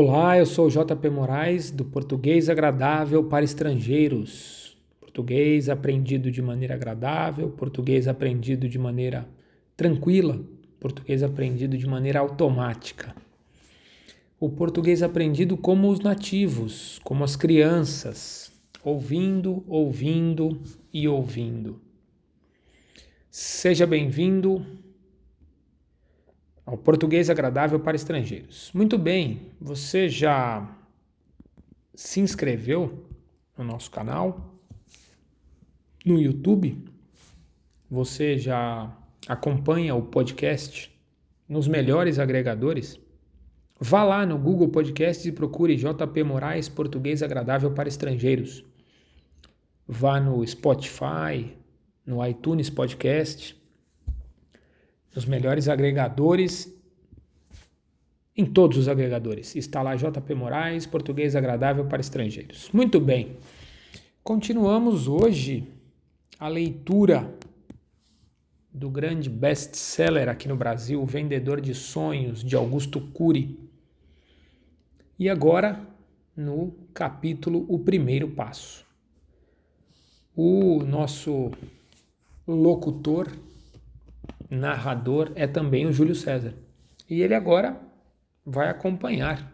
Olá, eu sou JP Moraes, do Português Agradável para Estrangeiros. Português aprendido de maneira agradável, português aprendido de maneira tranquila, português aprendido de maneira automática. O português aprendido como os nativos, como as crianças, ouvindo, ouvindo e ouvindo. Seja bem-vindo ao português agradável para estrangeiros. Muito bem, você já se inscreveu no nosso canal no YouTube? Você já acompanha o podcast nos melhores agregadores? Vá lá no Google Podcasts e procure JP Moraes Português Agradável para Estrangeiros. Vá no Spotify, no iTunes Podcast nos melhores agregadores, em todos os agregadores. Está lá JP Moraes, Português Agradável para Estrangeiros. Muito bem. Continuamos hoje a leitura do grande best-seller aqui no Brasil, Vendedor de Sonhos, de Augusto Cury. E agora, no capítulo O Primeiro Passo. O nosso locutor narrador é também o Júlio César. E ele agora vai acompanhar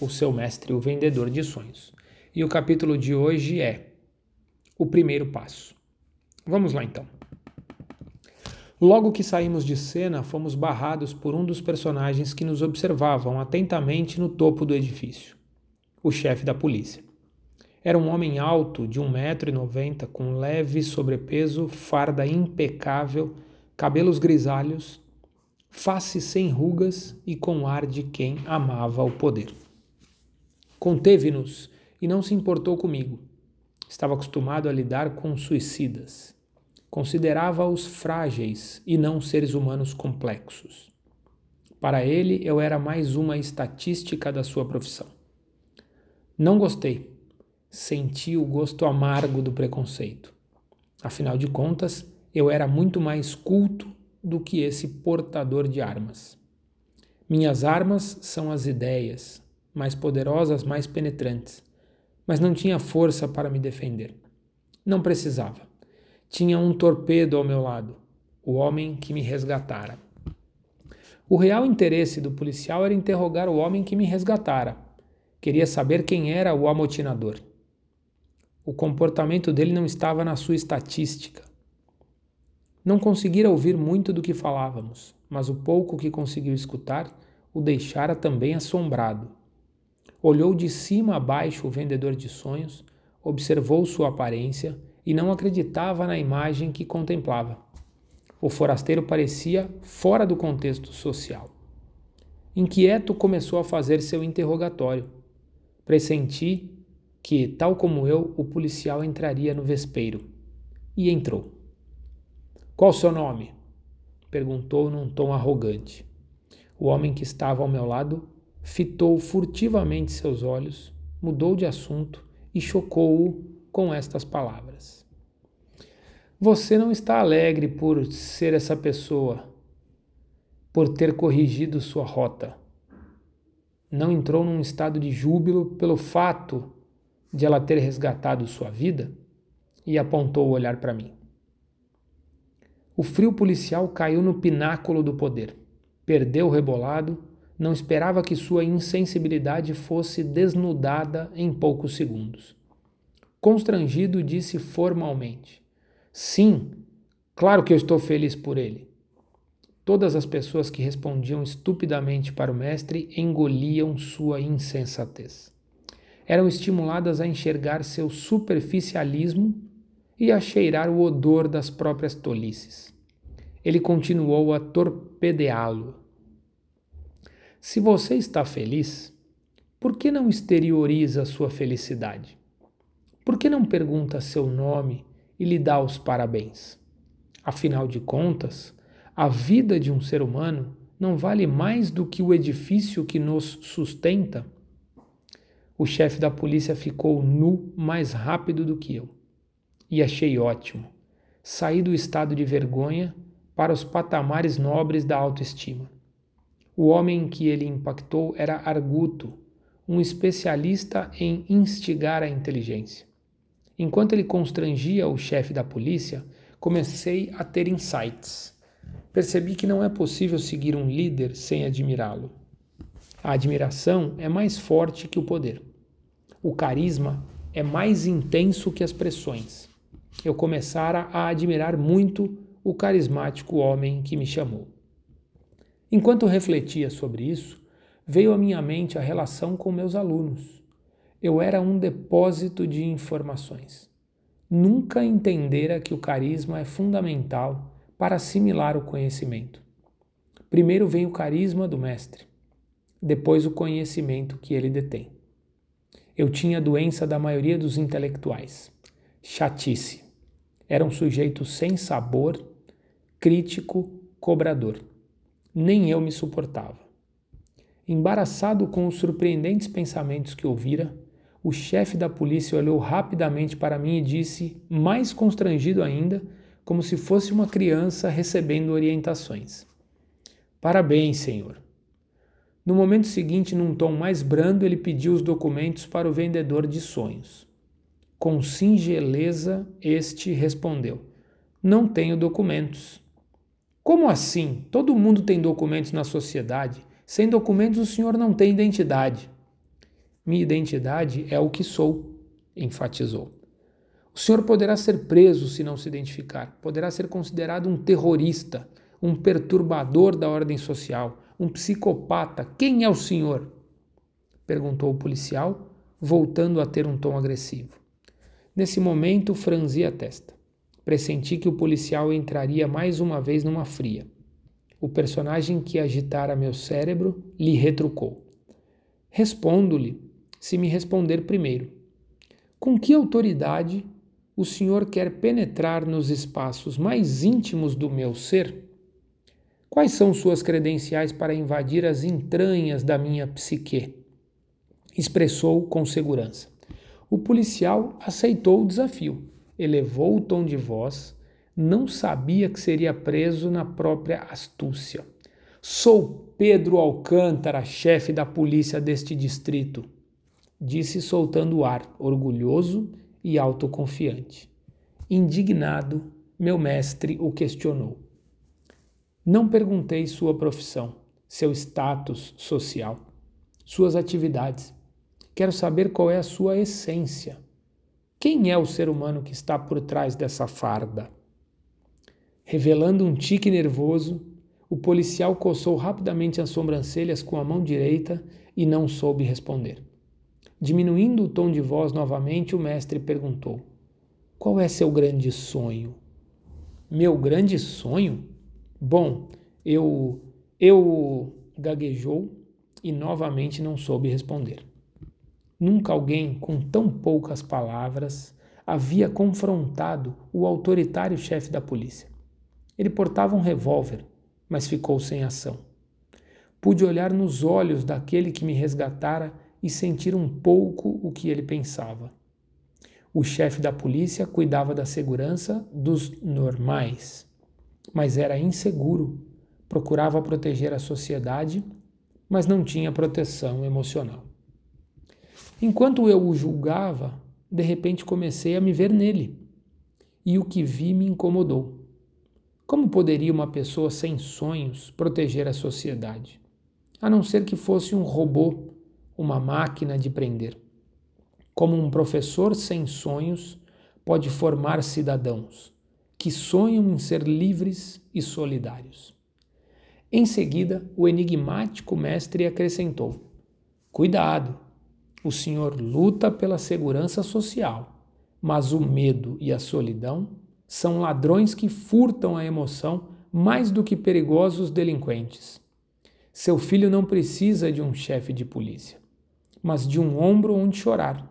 o seu mestre, o vendedor de sonhos. E o capítulo de hoje é o primeiro passo. Vamos lá então. Logo que saímos de cena, fomos barrados por um dos personagens que nos observavam atentamente no topo do edifício, o chefe da polícia. Era um homem alto, de 1,90m, com leve sobrepeso, farda impecável cabelos grisalhos, face sem rugas e com ar de quem amava o poder. Conteve-nos e não se importou comigo. Estava acostumado a lidar com suicidas. Considerava-os frágeis e não seres humanos complexos. Para ele, eu era mais uma estatística da sua profissão. Não gostei. Senti o gosto amargo do preconceito. Afinal de contas, eu era muito mais culto do que esse portador de armas. Minhas armas são as ideias, mais poderosas, mais penetrantes, mas não tinha força para me defender. Não precisava. Tinha um torpedo ao meu lado, o homem que me resgatara. O real interesse do policial era interrogar o homem que me resgatara. Queria saber quem era o amotinador. O comportamento dele não estava na sua estatística. Não conseguira ouvir muito do que falávamos, mas o pouco que conseguiu escutar o deixara também assombrado. Olhou de cima a baixo o vendedor de sonhos, observou sua aparência e não acreditava na imagem que contemplava. O forasteiro parecia fora do contexto social. Inquieto, começou a fazer seu interrogatório. Pressenti que, tal como eu, o policial entraria no vespeiro. E entrou. Qual o seu nome? perguntou num tom arrogante. O homem que estava ao meu lado fitou furtivamente seus olhos, mudou de assunto e chocou-o com estas palavras: Você não está alegre por ser essa pessoa, por ter corrigido sua rota. Não entrou num estado de júbilo pelo fato de ela ter resgatado sua vida? E apontou o olhar para mim. O frio policial caiu no pináculo do poder. Perdeu o rebolado, não esperava que sua insensibilidade fosse desnudada em poucos segundos. Constrangido, disse formalmente: Sim, claro que eu estou feliz por ele. Todas as pessoas que respondiam estupidamente para o mestre engoliam sua insensatez. Eram estimuladas a enxergar seu superficialismo e a cheirar o odor das próprias tolices. Ele continuou a torpedeá-lo. Se você está feliz, por que não exterioriza sua felicidade? Por que não pergunta seu nome e lhe dá os parabéns? Afinal de contas, a vida de um ser humano não vale mais do que o edifício que nos sustenta? O chefe da polícia ficou nu mais rápido do que eu e achei ótimo. Saí do estado de vergonha para os patamares nobres da autoestima. O homem que ele impactou era Arguto, um especialista em instigar a inteligência. Enquanto ele constrangia o chefe da polícia, comecei a ter insights. Percebi que não é possível seguir um líder sem admirá-lo. A admiração é mais forte que o poder. O carisma é mais intenso que as pressões. Eu começara a admirar muito o carismático homem que me chamou. Enquanto refletia sobre isso, veio à minha mente a relação com meus alunos. Eu era um depósito de informações. Nunca entendera que o carisma é fundamental para assimilar o conhecimento. Primeiro vem o carisma do mestre, depois o conhecimento que ele detém. Eu tinha a doença da maioria dos intelectuais, chatice. Era um sujeito sem sabor, crítico, cobrador. Nem eu me suportava. Embaraçado com os surpreendentes pensamentos que ouvira, o chefe da polícia olhou rapidamente para mim e disse, mais constrangido ainda, como se fosse uma criança recebendo orientações: Parabéns, senhor. No momento seguinte, num tom mais brando, ele pediu os documentos para o vendedor de sonhos. Com singeleza, este respondeu: Não tenho documentos. Como assim? Todo mundo tem documentos na sociedade. Sem documentos, o senhor não tem identidade. Minha identidade é o que sou, enfatizou. O senhor poderá ser preso se não se identificar, poderá ser considerado um terrorista, um perturbador da ordem social, um psicopata. Quem é o senhor? perguntou o policial, voltando a ter um tom agressivo. Nesse momento, franzi a testa. Pressenti que o policial entraria mais uma vez numa fria. O personagem que agitara meu cérebro lhe retrucou. Respondo-lhe, se me responder primeiro. Com que autoridade o senhor quer penetrar nos espaços mais íntimos do meu ser? Quais são suas credenciais para invadir as entranhas da minha psique? Expressou com segurança. O policial aceitou o desafio, elevou o tom de voz, não sabia que seria preso na própria astúcia. Sou Pedro Alcântara, chefe da polícia deste distrito disse soltando o ar, orgulhoso e autoconfiante. Indignado, meu mestre o questionou. Não perguntei sua profissão, seu status social, suas atividades. Quero saber qual é a sua essência. Quem é o ser humano que está por trás dessa farda? Revelando um tique nervoso, o policial coçou rapidamente as sobrancelhas com a mão direita e não soube responder. Diminuindo o tom de voz novamente, o mestre perguntou: Qual é seu grande sonho? Meu grande sonho? Bom, eu. Eu. gaguejou e novamente não soube responder. Nunca alguém com tão poucas palavras havia confrontado o autoritário chefe da polícia. Ele portava um revólver, mas ficou sem ação. Pude olhar nos olhos daquele que me resgatara e sentir um pouco o que ele pensava. O chefe da polícia cuidava da segurança dos normais, mas era inseguro, procurava proteger a sociedade, mas não tinha proteção emocional. Enquanto eu o julgava, de repente comecei a me ver nele, e o que vi me incomodou. Como poderia uma pessoa sem sonhos proteger a sociedade? A não ser que fosse um robô uma máquina de prender. Como um professor sem sonhos pode formar cidadãos que sonham em ser livres e solidários. Em seguida, o enigmático mestre acrescentou: Cuidado, o senhor luta pela segurança social, mas o medo e a solidão são ladrões que furtam a emoção mais do que perigosos delinquentes. Seu filho não precisa de um chefe de polícia mas de um ombro onde chorar,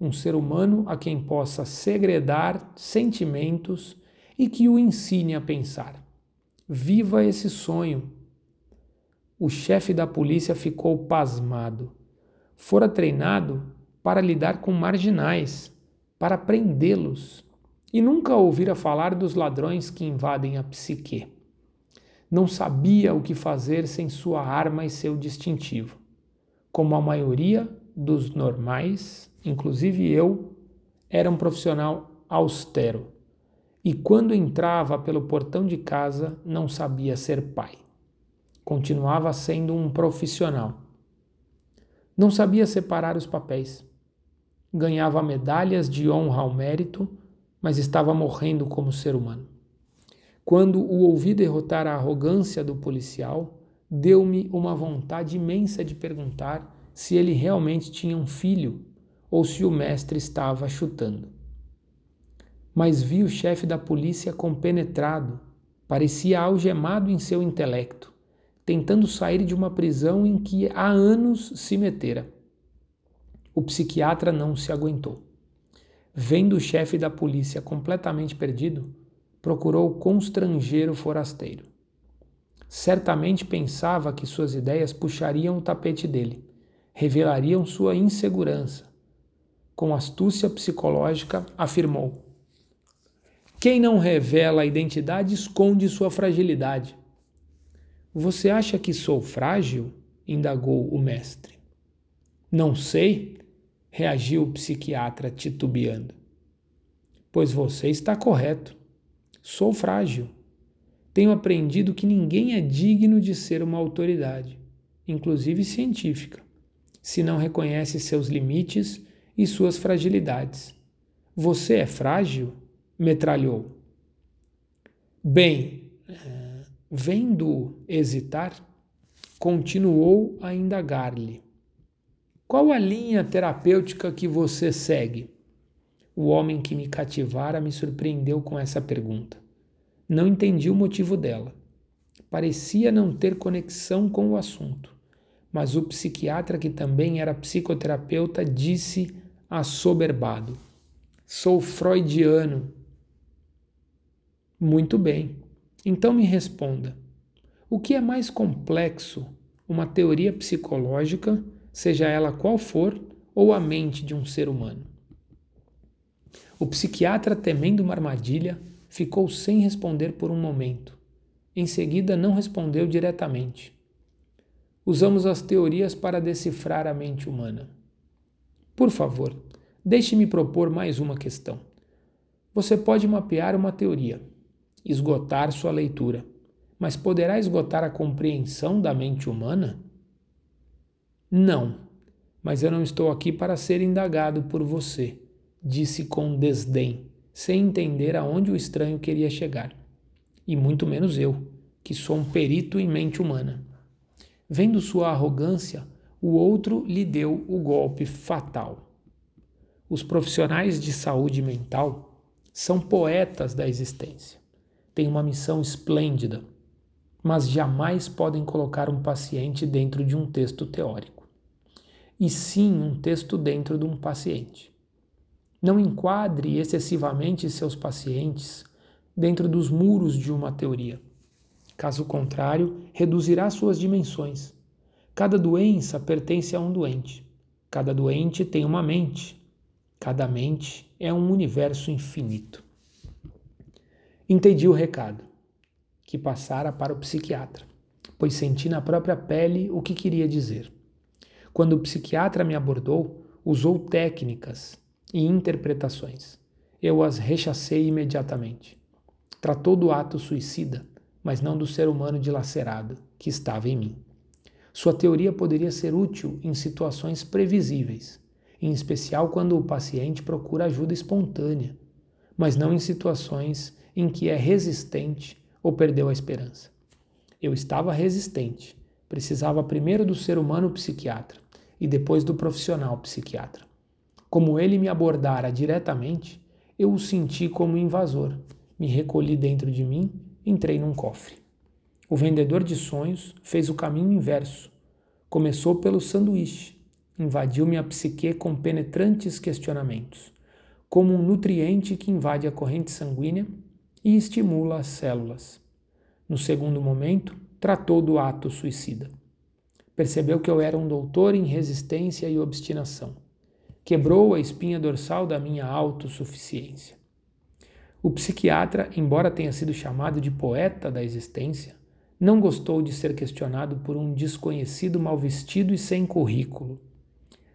um ser humano a quem possa segredar sentimentos e que o ensine a pensar. Viva esse sonho. O chefe da polícia ficou pasmado. Fora treinado para lidar com marginais, para prendê-los, e nunca ouvira falar dos ladrões que invadem a psique. Não sabia o que fazer sem sua arma e seu distintivo. Como a maioria dos normais, inclusive eu, era um profissional austero. E quando entrava pelo portão de casa, não sabia ser pai. Continuava sendo um profissional. Não sabia separar os papéis. Ganhava medalhas de honra ao mérito, mas estava morrendo como ser humano. Quando o ouvi derrotar a arrogância do policial, deu-me uma vontade imensa de perguntar se ele realmente tinha um filho ou se o mestre estava chutando. Mas vi o chefe da polícia compenetrado, parecia algemado em seu intelecto, tentando sair de uma prisão em que há anos se metera. O psiquiatra não se aguentou. Vendo o chefe da polícia completamente perdido, procurou constranger o forasteiro. Certamente pensava que suas ideias puxariam o tapete dele, revelariam sua insegurança. Com astúcia psicológica, afirmou: Quem não revela a identidade esconde sua fragilidade. Você acha que sou frágil? indagou o mestre. Não sei, reagiu o psiquiatra titubeando. Pois você está correto. Sou frágil. Tenho aprendido que ninguém é digno de ser uma autoridade, inclusive científica, se não reconhece seus limites e suas fragilidades. Você é frágil? metralhou. Bem, vendo hesitar, continuou a indagar-lhe. Qual a linha terapêutica que você segue? O homem que me cativara me surpreendeu com essa pergunta. Não entendi o motivo dela. Parecia não ter conexão com o assunto, mas o psiquiatra, que também era psicoterapeuta, disse assoberbado: Sou freudiano. Muito bem. Então me responda: o que é mais complexo, uma teoria psicológica, seja ela qual for, ou a mente de um ser humano? O psiquiatra, temendo uma armadilha, ficou sem responder por um momento. Em seguida, não respondeu diretamente. Usamos as teorias para decifrar a mente humana. Por favor, deixe-me propor mais uma questão. Você pode mapear uma teoria, esgotar sua leitura, mas poderá esgotar a compreensão da mente humana? Não, mas eu não estou aqui para ser indagado por você disse com desdém, sem entender aonde o estranho queria chegar. E muito menos eu, que sou um perito em mente humana. Vendo sua arrogância, o outro lhe deu o golpe fatal. Os profissionais de saúde mental são poetas da existência. Têm uma missão esplêndida, mas jamais podem colocar um paciente dentro de um texto teórico, e sim um texto dentro de um paciente. Não enquadre excessivamente seus pacientes dentro dos muros de uma teoria. Caso contrário, reduzirá suas dimensões. Cada doença pertence a um doente. Cada doente tem uma mente. Cada mente é um universo infinito. Entendi o recado, que passara para o psiquiatra, pois senti na própria pele o que queria dizer. Quando o psiquiatra me abordou, usou técnicas e interpretações. Eu as rechacei imediatamente. Tratou do ato suicida, mas não do ser humano dilacerado que estava em mim. Sua teoria poderia ser útil em situações previsíveis, em especial quando o paciente procura ajuda espontânea, mas não em situações em que é resistente ou perdeu a esperança. Eu estava resistente, precisava primeiro do ser humano psiquiatra e depois do profissional psiquiatra. Como ele me abordara diretamente, eu o senti como invasor. Me recolhi dentro de mim, entrei num cofre. O vendedor de sonhos fez o caminho inverso. Começou pelo sanduíche, invadiu minha psique com penetrantes questionamentos, como um nutriente que invade a corrente sanguínea e estimula as células. No segundo momento, tratou do ato suicida. Percebeu que eu era um doutor em resistência e obstinação quebrou a espinha dorsal da minha autossuficiência. O psiquiatra, embora tenha sido chamado de poeta da existência, Não gostou de ser questionado por um desconhecido mal vestido e sem currículo.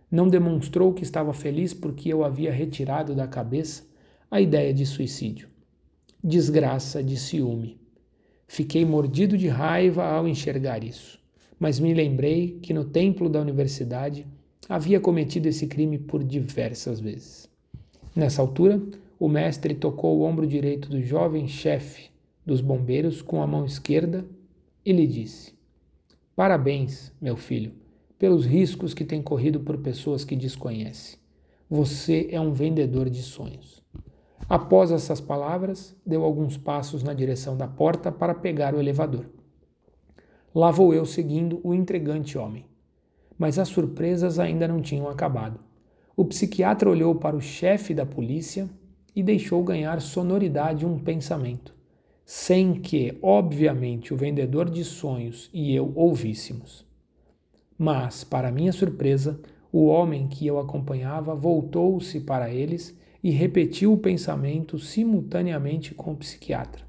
Não demonstrou que estava feliz porque eu havia retirado da cabeça a ideia de suicídio. Desgraça de ciúme. Fiquei mordido de raiva ao enxergar isso, mas me lembrei que no templo da universidade havia cometido esse crime por diversas vezes. Nessa altura, o mestre tocou o ombro direito do jovem chefe dos bombeiros com a mão esquerda e lhe disse: Parabéns, meu filho, pelos riscos que tem corrido por pessoas que desconhece. Você é um vendedor de sonhos. Após essas palavras, deu alguns passos na direção da porta para pegar o elevador. Lá vou eu seguindo o intrigante homem. Mas as surpresas ainda não tinham acabado. O psiquiatra olhou para o chefe da polícia e deixou ganhar sonoridade um pensamento, sem que, obviamente, o vendedor de sonhos e eu ouvíssemos. Mas, para minha surpresa, o homem que eu acompanhava voltou-se para eles e repetiu o pensamento simultaneamente com o psiquiatra.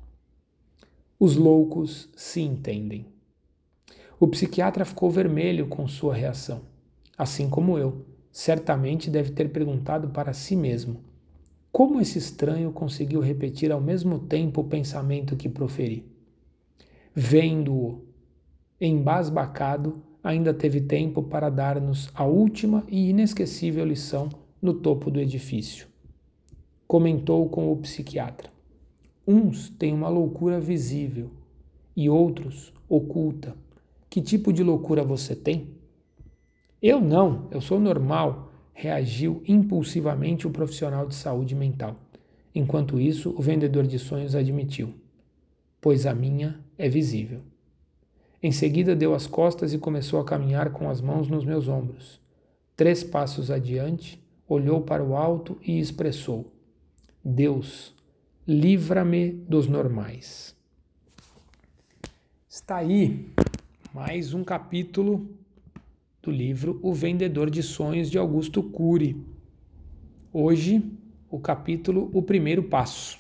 Os loucos se entendem. O psiquiatra ficou vermelho com sua reação, assim como eu. Certamente deve ter perguntado para si mesmo como esse estranho conseguiu repetir ao mesmo tempo o pensamento que proferi? Vendo-o embasbacado, ainda teve tempo para dar-nos a última e inesquecível lição no topo do edifício. Comentou com o psiquiatra. Uns têm uma loucura visível e outros oculta. Que tipo de loucura você tem? Eu não, eu sou normal, reagiu impulsivamente o profissional de saúde mental. Enquanto isso, o vendedor de sonhos admitiu: Pois a minha é visível. Em seguida, deu as costas e começou a caminhar com as mãos nos meus ombros. Três passos adiante, olhou para o alto e expressou: Deus, livra-me dos normais. Está aí mais um capítulo do livro O Vendedor de Sonhos de Augusto Cury. Hoje, o capítulo O Primeiro Passo,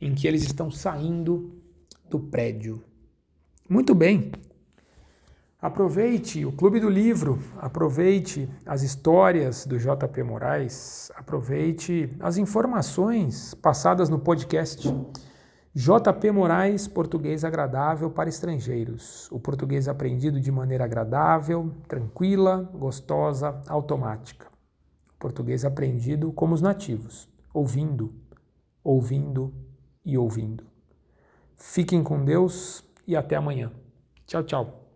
em que eles estão saindo do prédio. Muito bem. Aproveite o Clube do Livro, aproveite as histórias do JP Moraes, aproveite as informações passadas no podcast JP Moraes, português agradável para estrangeiros. O português aprendido de maneira agradável, tranquila, gostosa, automática. O português aprendido como os nativos, ouvindo, ouvindo e ouvindo. Fiquem com Deus e até amanhã. Tchau, tchau.